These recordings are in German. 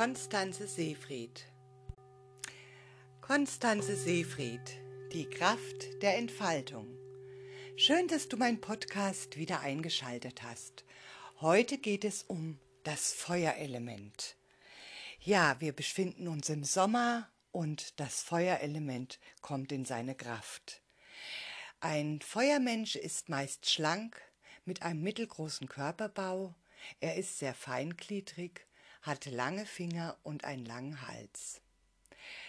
Konstanze Seefried Konstanze Seefried, die Kraft der Entfaltung. Schön, dass du meinen Podcast wieder eingeschaltet hast. Heute geht es um das Feuerelement. Ja, wir befinden uns im Sommer und das Feuerelement kommt in seine Kraft. Ein Feuermensch ist meist schlank, mit einem mittelgroßen Körperbau, er ist sehr feingliedrig hat lange Finger und einen langen Hals.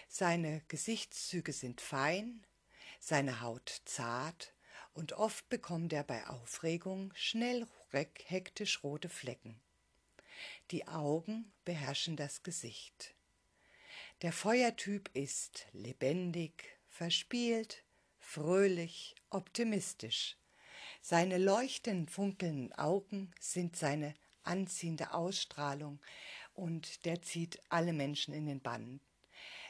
Seine Gesichtszüge sind fein, seine Haut zart und oft bekommt er bei Aufregung schnell hektisch rote Flecken. Die Augen beherrschen das Gesicht. Der Feuertyp ist lebendig, verspielt, fröhlich, optimistisch. Seine leuchtend funkelnden Augen sind seine anziehende Ausstrahlung, und der zieht alle Menschen in den Bann.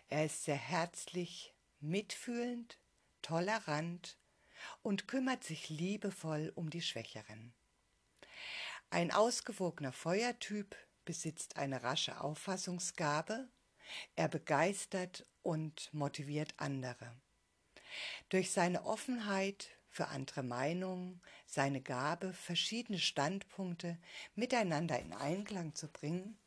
Er ist sehr herzlich, mitfühlend, tolerant und kümmert sich liebevoll um die Schwächeren. Ein ausgewogener Feuertyp besitzt eine rasche Auffassungsgabe, er begeistert und motiviert andere. Durch seine Offenheit für andere Meinungen, seine Gabe, verschiedene Standpunkte miteinander in Einklang zu bringen,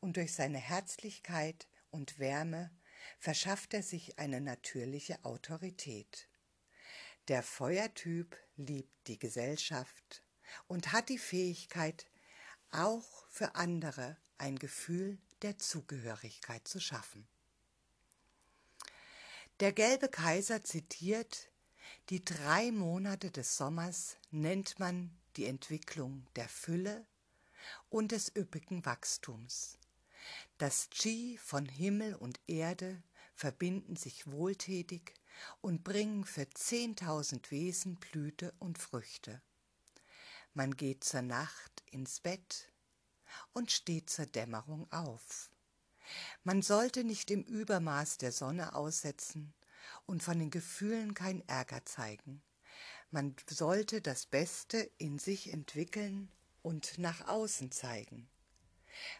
und durch seine Herzlichkeit und Wärme verschafft er sich eine natürliche Autorität. Der Feuertyp liebt die Gesellschaft und hat die Fähigkeit, auch für andere ein Gefühl der Zugehörigkeit zu schaffen. Der gelbe Kaiser zitiert, die drei Monate des Sommers nennt man die Entwicklung der Fülle, und des üppigen Wachstums. Das Qi von Himmel und Erde verbinden sich wohltätig und bringen für zehntausend Wesen Blüte und Früchte. Man geht zur Nacht ins Bett und steht zur Dämmerung auf. Man sollte nicht im Übermaß der Sonne aussetzen und von den Gefühlen kein Ärger zeigen. Man sollte das Beste in sich entwickeln und nach außen zeigen.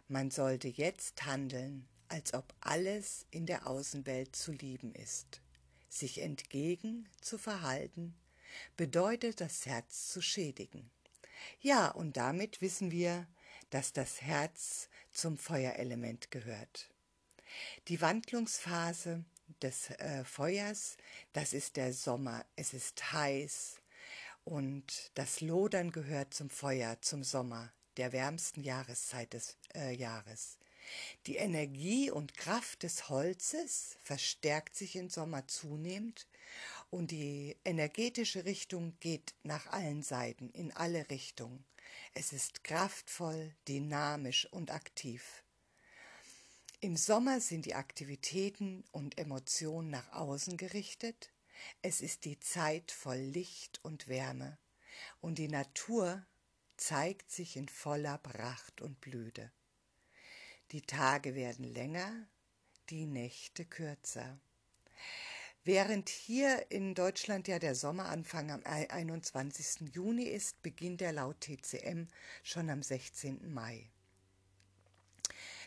Man sollte jetzt handeln, als ob alles in der Außenwelt zu lieben ist. Sich entgegen zu verhalten, bedeutet das Herz zu schädigen. Ja, und damit wissen wir, dass das Herz zum Feuerelement gehört. Die Wandlungsphase des äh, Feuers, das ist der Sommer, es ist heiß, und das Lodern gehört zum Feuer, zum Sommer, der wärmsten Jahreszeit des äh, Jahres. Die Energie und Kraft des Holzes verstärkt sich im Sommer zunehmend und die energetische Richtung geht nach allen Seiten, in alle Richtungen. Es ist kraftvoll, dynamisch und aktiv. Im Sommer sind die Aktivitäten und Emotionen nach außen gerichtet, es ist die Zeit voll Licht und Wärme, und die Natur zeigt sich in voller Pracht und Blüte. Die Tage werden länger, die Nächte kürzer. Während hier in Deutschland ja der Sommeranfang am 21. Juni ist, beginnt er laut TCM schon am 16. Mai.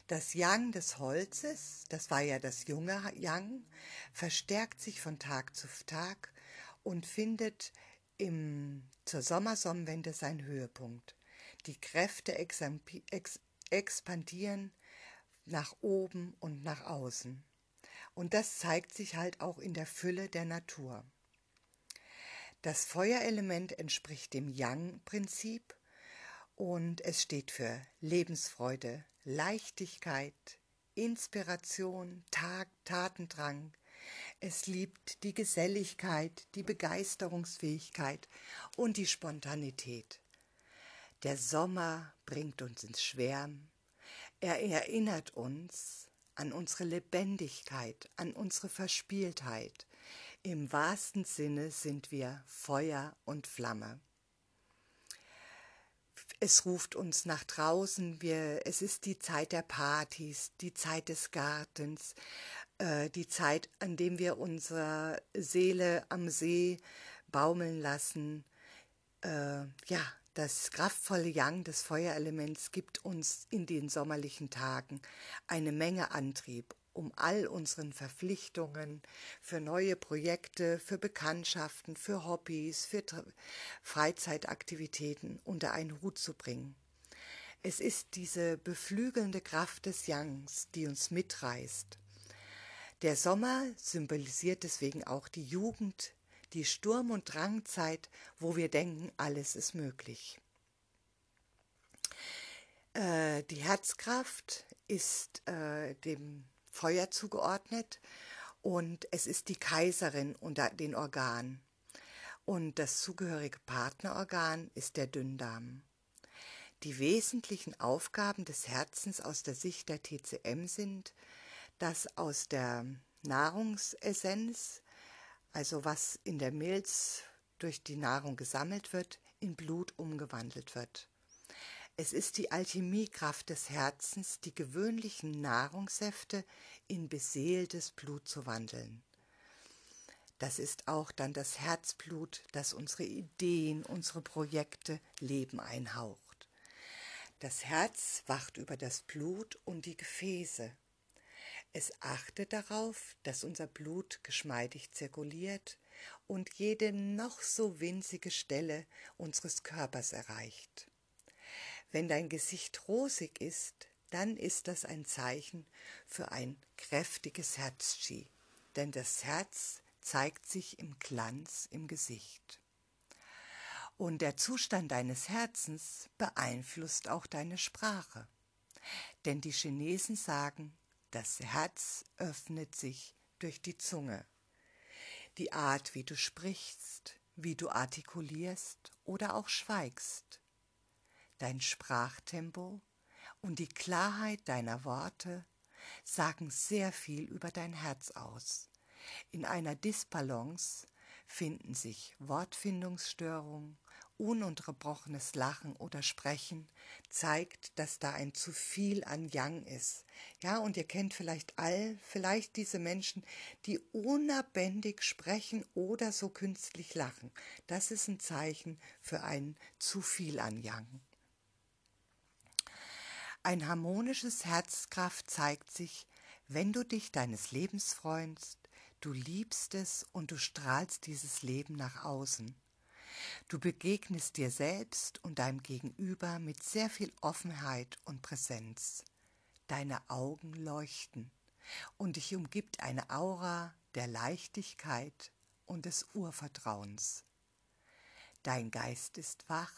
Das Yang des Holzes, das war ja das junge Yang, verstärkt sich von Tag zu Tag und findet im, zur Sommersonnenwende seinen Höhepunkt. Die Kräfte expandieren nach oben und nach außen. Und das zeigt sich halt auch in der Fülle der Natur. Das Feuerelement entspricht dem Yang-Prinzip und es steht für Lebensfreude, Leichtigkeit, Inspiration, Tag, Tatendrang. Es liebt die Geselligkeit, die Begeisterungsfähigkeit und die Spontanität. Der Sommer bringt uns ins Schwärmen. Er erinnert uns an unsere Lebendigkeit, an unsere Verspieltheit. Im wahrsten Sinne sind wir Feuer und Flamme es ruft uns nach draußen, wir, es ist die Zeit der Partys, die Zeit des Gartens, äh, die Zeit, an dem wir unsere Seele am See baumeln lassen. Äh, ja, Das kraftvolle Yang des Feuerelements gibt uns in den sommerlichen Tagen eine Menge Antrieb, um all unseren Verpflichtungen für neue Projekte, für Bekanntschaften, für Hobbys, für Freizeitaktivitäten unter einen Hut zu bringen. Es ist diese beflügelnde Kraft des Yangs, die uns mitreißt. Der Sommer symbolisiert deswegen auch die Jugend, die Sturm- und Drangzeit, wo wir denken, alles ist möglich. Äh, die Herzkraft ist äh, dem Feuer zugeordnet und es ist die Kaiserin unter den Organen. Und das zugehörige Partnerorgan ist der Dünndarm. Die wesentlichen Aufgaben des Herzens aus der Sicht der TCM sind, dass aus der Nahrungsessenz also was in der Milz durch die Nahrung gesammelt wird, in Blut umgewandelt wird. Es ist die Alchemiekraft des Herzens, die gewöhnlichen Nahrungssäfte in beseeltes Blut zu wandeln. Das ist auch dann das Herzblut, das unsere Ideen, unsere Projekte Leben einhaucht. Das Herz wacht über das Blut und die Gefäße, es achtet darauf, dass unser Blut geschmeidig zirkuliert und jede noch so winzige Stelle unseres Körpers erreicht. Wenn dein Gesicht rosig ist, dann ist das ein Zeichen für ein kräftiges Herzchi, denn das Herz zeigt sich im Glanz im Gesicht. Und der Zustand deines Herzens beeinflusst auch deine Sprache. Denn die Chinesen sagen, das Herz öffnet sich durch die Zunge. Die Art, wie du sprichst, wie du artikulierst oder auch schweigst. Dein Sprachtempo und die Klarheit deiner Worte sagen sehr viel über dein Herz aus. In einer Disbalance finden sich Wortfindungsstörungen ununterbrochenes Lachen oder Sprechen zeigt, dass da ein zu viel an Yang ist. Ja, und ihr kennt vielleicht all, vielleicht diese Menschen, die unabändig sprechen oder so künstlich lachen. Das ist ein Zeichen für ein zu viel an Yang. Ein harmonisches Herzkraft zeigt sich, wenn du dich deines Lebens freust, du liebst es und du strahlst dieses Leben nach außen. Du begegnest dir selbst und deinem Gegenüber mit sehr viel Offenheit und Präsenz. Deine Augen leuchten und dich umgibt eine Aura der Leichtigkeit und des Urvertrauens. Dein Geist ist wach,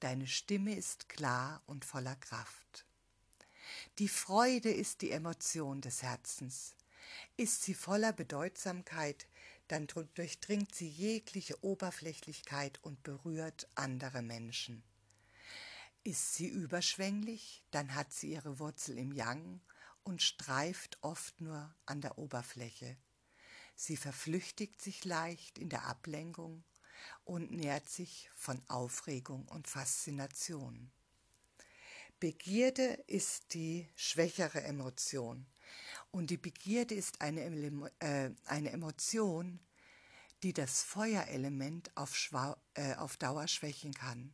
deine Stimme ist klar und voller Kraft. Die Freude ist die Emotion des Herzens. Ist sie voller Bedeutsamkeit, dann durchdringt sie jegliche Oberflächlichkeit und berührt andere Menschen. Ist sie überschwänglich, dann hat sie ihre Wurzel im Yang und streift oft nur an der Oberfläche. Sie verflüchtigt sich leicht in der Ablenkung und nährt sich von Aufregung und Faszination. Begierde ist die schwächere Emotion. Und die Begierde ist eine, äh, eine Emotion, die das Feuerelement auf, äh, auf Dauer schwächen kann.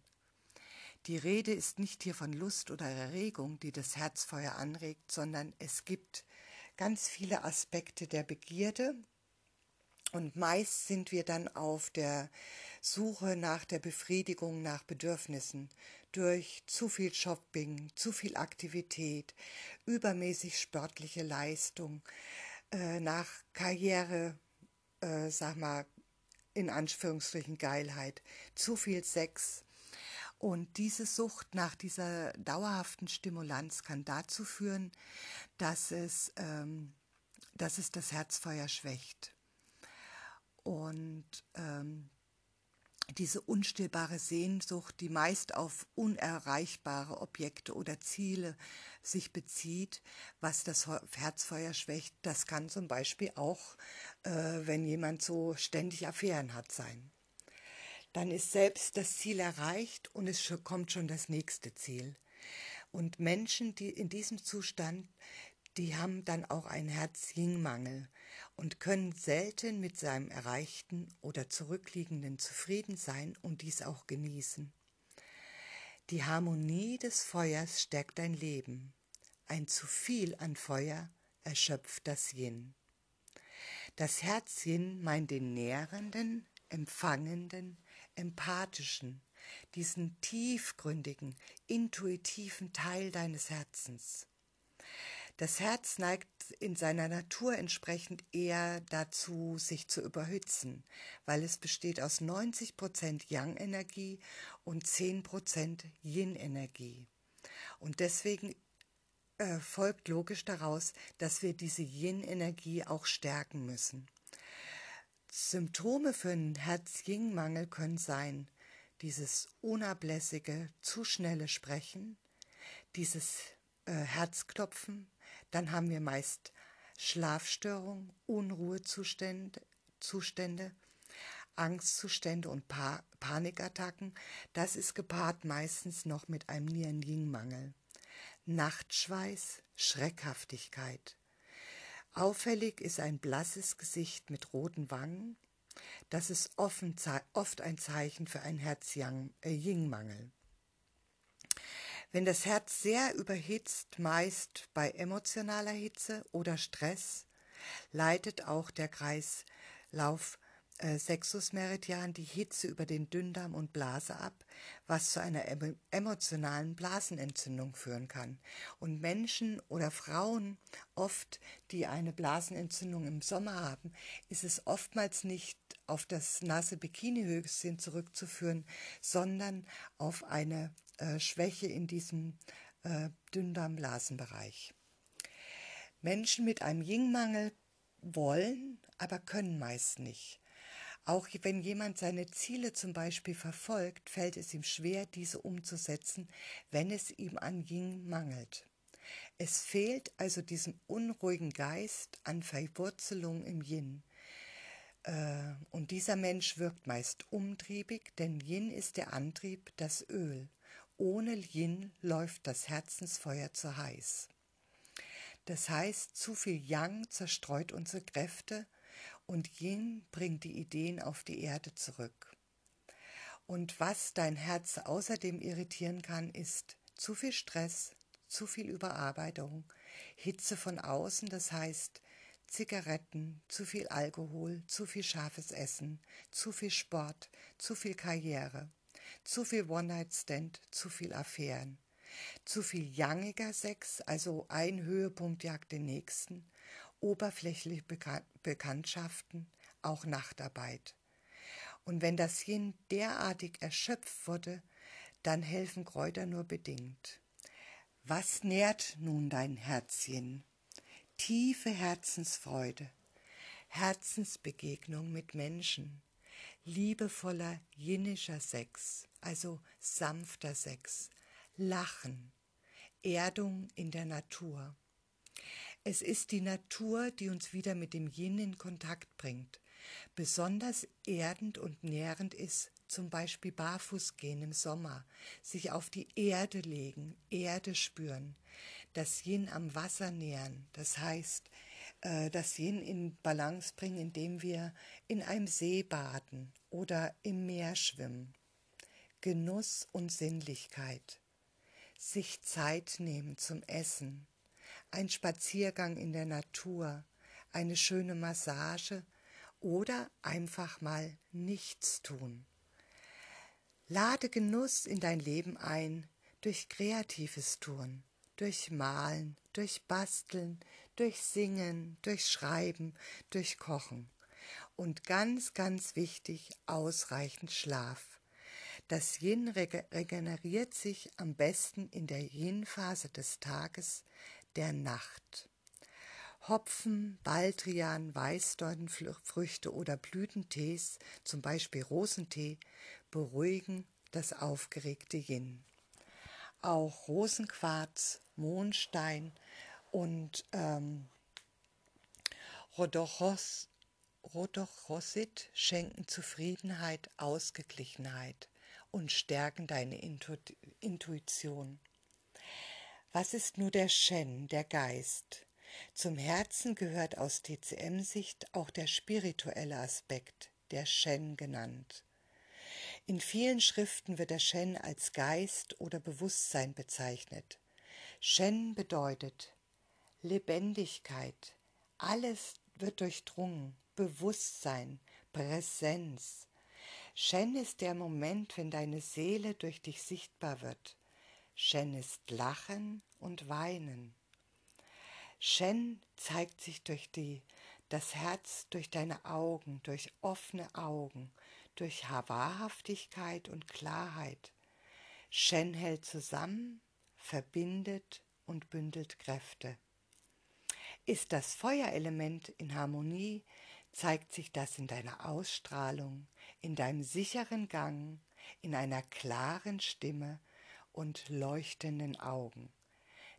Die Rede ist nicht hier von Lust oder Erregung, die das Herzfeuer anregt, sondern es gibt ganz viele Aspekte der Begierde, und meist sind wir dann auf der Suche nach der Befriedigung nach Bedürfnissen durch zu viel Shopping, zu viel Aktivität, übermäßig sportliche Leistung, äh, nach Karriere, äh, sag mal, in Anführungsstrichen Geilheit, zu viel Sex. Und diese Sucht nach dieser dauerhaften Stimulanz kann dazu führen, dass es, ähm, dass es das Herzfeuer schwächt. Und ähm, diese unstillbare Sehnsucht, die meist auf unerreichbare Objekte oder Ziele sich bezieht, was das Herzfeuer schwächt, das kann zum Beispiel auch, äh, wenn jemand so ständig Affären hat, sein. Dann ist selbst das Ziel erreicht und es kommt schon das nächste Ziel. Und Menschen, die in diesem Zustand, die haben dann auch einen Herz-Yin-Mangel und können selten mit seinem Erreichten oder Zurückliegenden zufrieden sein und dies auch genießen. Die Harmonie des Feuers stärkt dein Leben. Ein zu viel an Feuer erschöpft das Yin. Das Herz Yin meint den nährenden, empfangenden, empathischen, diesen tiefgründigen, intuitiven Teil deines Herzens. Das Herz neigt in seiner Natur entsprechend eher dazu, sich zu überhützen, weil es besteht aus 90% Yang-Energie und 10% Yin-Energie. Und deswegen äh, folgt logisch daraus, dass wir diese Yin-Energie auch stärken müssen. Symptome für einen Herz-Yin-Mangel können sein dieses unablässige, zu schnelle Sprechen, dieses äh, Herzklopfen, dann haben wir meist Schlafstörungen, Unruhezustände, Zustände, Angstzustände und pa Panikattacken. Das ist gepaart meistens noch mit einem Nieren-Yin-Mangel. Nachtschweiß, Schreckhaftigkeit. Auffällig ist ein blasses Gesicht mit roten Wangen. Das ist oft ein Zeichen für einen Herz-Yin-Mangel. Wenn das Herz sehr überhitzt, meist bei emotionaler Hitze oder Stress, leitet auch der Kreislauf äh, Sexusmeridian die Hitze über den Dünndarm und Blase ab, was zu einer emotionalen Blasenentzündung führen kann. Und Menschen oder Frauen oft, die eine Blasenentzündung im Sommer haben, ist es oftmals nicht auf das nasse Bikinihöschen zurückzuführen, sondern auf eine äh, Schwäche in diesem äh, Dünndarmblasenbereich. Menschen mit einem Yin-Mangel wollen, aber können meist nicht. Auch wenn jemand seine Ziele zum Beispiel verfolgt, fällt es ihm schwer, diese umzusetzen, wenn es ihm an Yin mangelt. Es fehlt also diesem unruhigen Geist an Verwurzelung im Yin. Äh, und dieser Mensch wirkt meist umtriebig, denn Yin ist der Antrieb, das Öl. Ohne Yin läuft das Herzensfeuer zu heiß. Das heißt, zu viel Yang zerstreut unsere Kräfte und Yin bringt die Ideen auf die Erde zurück. Und was dein Herz außerdem irritieren kann, ist zu viel Stress, zu viel Überarbeitung, Hitze von außen, das heißt Zigaretten, zu viel Alkohol, zu viel scharfes Essen, zu viel Sport, zu viel Karriere. Zu viel One-Night-Stand, zu viel Affären. Zu viel youngiger Sex, also ein Höhepunkt jagt den nächsten. Oberflächliche Bekan Bekanntschaften, auch Nachtarbeit. Und wenn das Yin derartig erschöpft wurde, dann helfen Kräuter nur bedingt. Was nährt nun dein Herzchen? Tiefe Herzensfreude, Herzensbegegnung mit Menschen, liebevoller jinnischer Sex, also sanfter Sex, Lachen, Erdung in der Natur. Es ist die Natur, die uns wieder mit dem Yin in Kontakt bringt. Besonders erdend und nährend ist zum Beispiel barfuß gehen im Sommer, sich auf die Erde legen, Erde spüren, das Yin am Wasser nähren, das heißt das Yin in Balance bringen, indem wir in einem See baden oder im Meer schwimmen. Genuss und Sinnlichkeit. Sich Zeit nehmen zum Essen. Ein Spaziergang in der Natur. Eine schöne Massage oder einfach mal nichts tun. Lade Genuss in dein Leben ein durch kreatives Tun, durch Malen, durch Basteln, durch Singen, durch Schreiben, durch Kochen. Und ganz, ganz wichtig, ausreichend Schlaf. Das Yin regeneriert sich am besten in der Yin-Phase des Tages, der Nacht. Hopfen, Baldrian, Weißdornfrüchte oder Blütentees, zum Beispiel Rosentee, beruhigen das aufgeregte Yin. Auch Rosenquarz, Mondstein und ähm, Rodochos, Rodochosit schenken Zufriedenheit, Ausgeglichenheit und stärken deine Intu Intuition. Was ist nur der Shen, der Geist? Zum Herzen gehört aus TCM-Sicht auch der spirituelle Aspekt, der Shen genannt. In vielen Schriften wird der Shen als Geist oder Bewusstsein bezeichnet. Shen bedeutet Lebendigkeit, alles wird durchdrungen, Bewusstsein, Präsenz. Shen ist der Moment, wenn deine Seele durch dich sichtbar wird. Shen ist Lachen und Weinen. Shen zeigt sich durch die, das Herz, durch deine Augen, durch offene Augen, durch Wahrhaftigkeit und Klarheit. Shen hält zusammen, verbindet und bündelt Kräfte. Ist das Feuerelement in Harmonie, zeigt sich das in deiner Ausstrahlung, in deinem sicheren Gang, in einer klaren Stimme und leuchtenden Augen.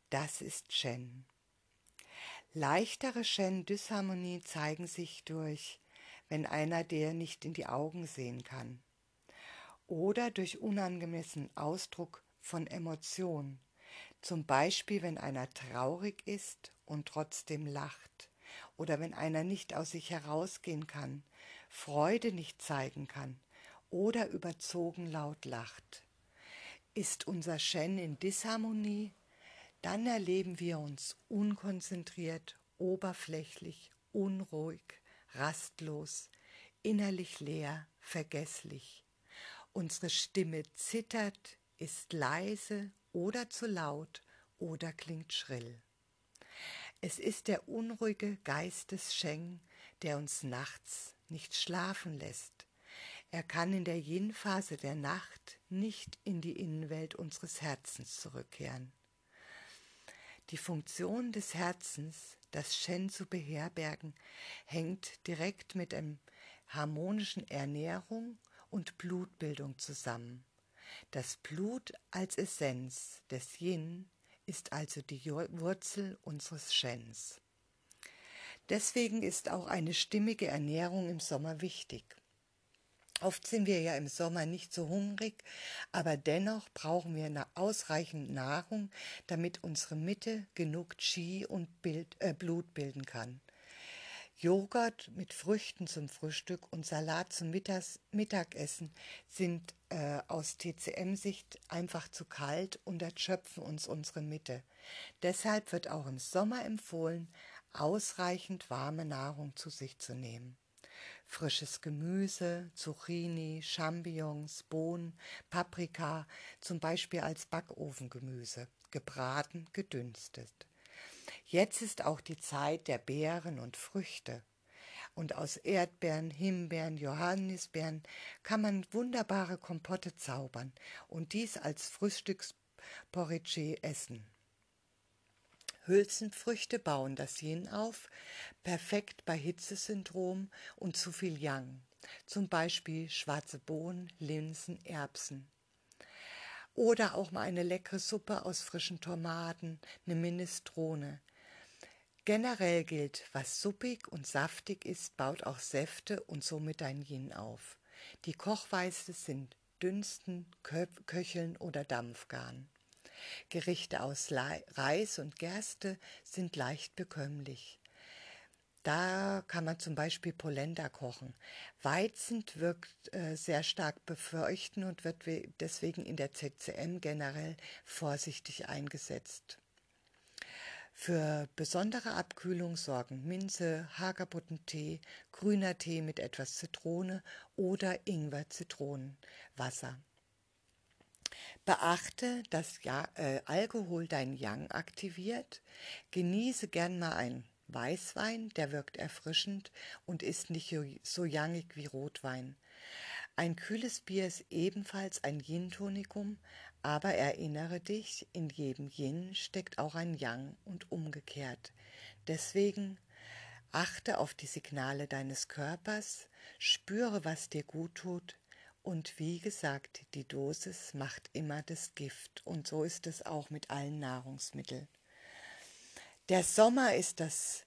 Das ist Shen. Leichtere Shen-Dysharmonie zeigen sich durch, wenn einer dir nicht in die Augen sehen kann, oder durch unangemessenen Ausdruck von Emotionen, zum Beispiel wenn einer traurig ist und trotzdem lacht, oder wenn einer nicht aus sich herausgehen kann, Freude nicht zeigen kann oder überzogen laut lacht. Ist unser Shen in Disharmonie, dann erleben wir uns unkonzentriert, oberflächlich, unruhig, rastlos, innerlich leer, vergesslich. Unsere Stimme zittert, ist leise oder zu laut oder klingt schrill. Es ist der unruhige Geist des Sheng, der uns nachts nicht schlafen lässt. Er kann in der Yin-Phase der Nacht nicht in die Innenwelt unseres Herzens zurückkehren. Die Funktion des Herzens, das Shen zu beherbergen, hängt direkt mit der harmonischen Ernährung und Blutbildung zusammen. Das Blut als Essenz des Yin ist also die Wurzel unseres Shens. Deswegen ist auch eine stimmige Ernährung im Sommer wichtig. Oft sind wir ja im Sommer nicht so hungrig, aber dennoch brauchen wir ausreichend Nahrung, damit unsere Mitte genug Qi und Bild, äh, Blut bilden kann. Joghurt mit Früchten zum Frühstück und Salat zum Mittags Mittagessen sind äh, aus TCM-Sicht einfach zu kalt und erschöpfen uns unsere Mitte. Deshalb wird auch im Sommer empfohlen, ausreichend warme Nahrung zu sich zu nehmen. Frisches Gemüse, Zucchini, Champignons, Bohnen, Paprika, zum Beispiel als Backofengemüse, gebraten, gedünstet. Jetzt ist auch die Zeit der Beeren und Früchte. Und aus Erdbeeren, Himbeeren, Johannisbeeren kann man wunderbare Kompotte zaubern und dies als Frühstücksporridge essen. Hülsenfrüchte bauen das Yin auf, perfekt bei Hitzesyndrom und zu viel Yang, zum Beispiel schwarze Bohnen, Linsen, Erbsen. Oder auch mal eine leckere Suppe aus frischen Tomaten, eine Minestrone. Generell gilt, was suppig und saftig ist, baut auch Säfte und somit dein Yin auf. Die Kochweise sind Dünsten, Köcheln oder Dampfgaren. Gerichte aus Reis und Gerste sind leicht bekömmlich. Da kann man zum Beispiel Polenta kochen. Weizen wirkt äh, sehr stark befeuchten und wird deswegen in der CCM generell vorsichtig eingesetzt. Für besondere Abkühlung sorgen Minze, Hagebuttentee, grüner Tee mit etwas Zitrone oder Ingwer-Zitronenwasser. Beachte, dass ja, äh, Alkohol dein Yang aktiviert. Genieße gern mal einen Weißwein, der wirkt erfrischend und ist nicht so yangig wie Rotwein. Ein kühles Bier ist ebenfalls ein Yin-Tonikum, aber erinnere dich, in jedem Yin steckt auch ein Yang und umgekehrt. Deswegen achte auf die Signale deines Körpers, spüre, was dir gut tut, und wie gesagt, die Dosis macht immer das Gift. Und so ist es auch mit allen Nahrungsmitteln. Der Sommer ist das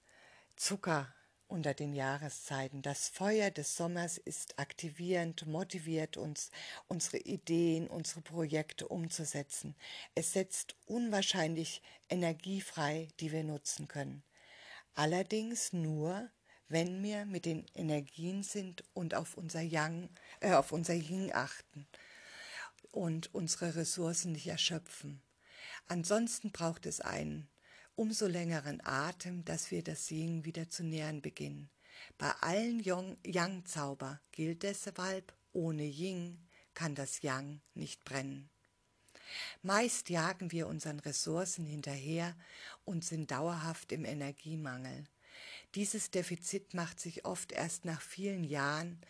Zucker unter den Jahreszeiten. Das Feuer des Sommers ist aktivierend, motiviert uns, unsere Ideen, unsere Projekte umzusetzen. Es setzt unwahrscheinlich Energie frei, die wir nutzen können. Allerdings nur, wenn wir mit den Energien sind und auf unser Yang, äh, auf unser Yin achten und unsere Ressourcen nicht erschöpfen. Ansonsten braucht es einen umso längeren Atem, dass wir das Yin wieder zu nähern beginnen. Bei allen Yang-Zauber gilt deshalb, ohne Yin kann das Yang nicht brennen. Meist jagen wir unseren Ressourcen hinterher und sind dauerhaft im Energiemangel. Dieses Defizit macht sich oft erst nach vielen Jahren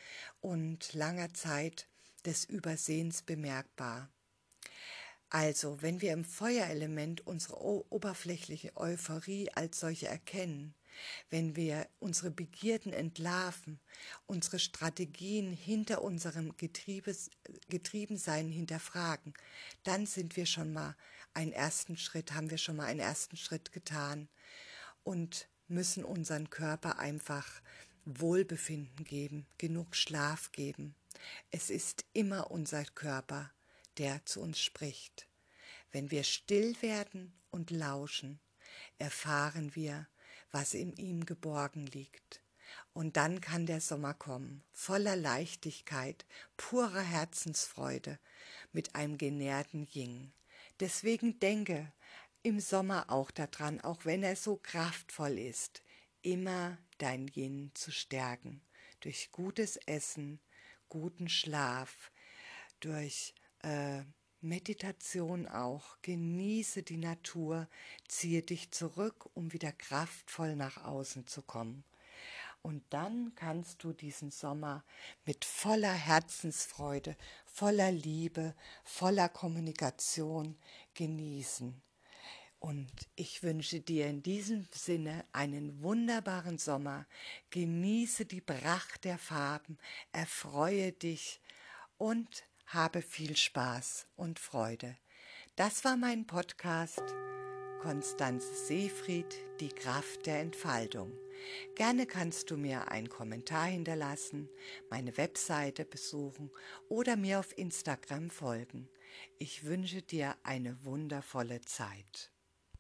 und langer Zeit des Übersehens bemerkbar. Also, wenn wir im Feuerelement unsere oberflächliche Euphorie als solche erkennen, wenn wir unsere Begierden entlarven, unsere Strategien hinter unserem Getriebes, Getriebensein hinterfragen, dann sind wir schon mal einen ersten Schritt, haben wir schon mal einen ersten Schritt getan und müssen unseren Körper einfach Wohlbefinden geben, genug Schlaf geben. Es ist immer unser Körper, der zu uns spricht. Wenn wir still werden und lauschen, erfahren wir, was in ihm geborgen liegt. Und dann kann der Sommer kommen, voller Leichtigkeit, purer Herzensfreude, mit einem genährten Ying. Deswegen denke im Sommer auch daran, auch wenn er so kraftvoll ist, immer dein Yin zu stärken, durch gutes Essen, guten Schlaf, durch äh, Meditation auch. Genieße die Natur, ziehe dich zurück, um wieder kraftvoll nach außen zu kommen. Und dann kannst du diesen Sommer mit voller Herzensfreude, voller Liebe, voller Kommunikation genießen. Und ich wünsche dir in diesem Sinne einen wunderbaren Sommer. Genieße die Pracht der Farben, erfreue dich und habe viel Spaß und Freude. Das war mein Podcast Konstanze Seefried, die Kraft der Entfaltung. Gerne kannst du mir einen Kommentar hinterlassen, meine Webseite besuchen oder mir auf Instagram folgen. Ich wünsche dir eine wundervolle Zeit.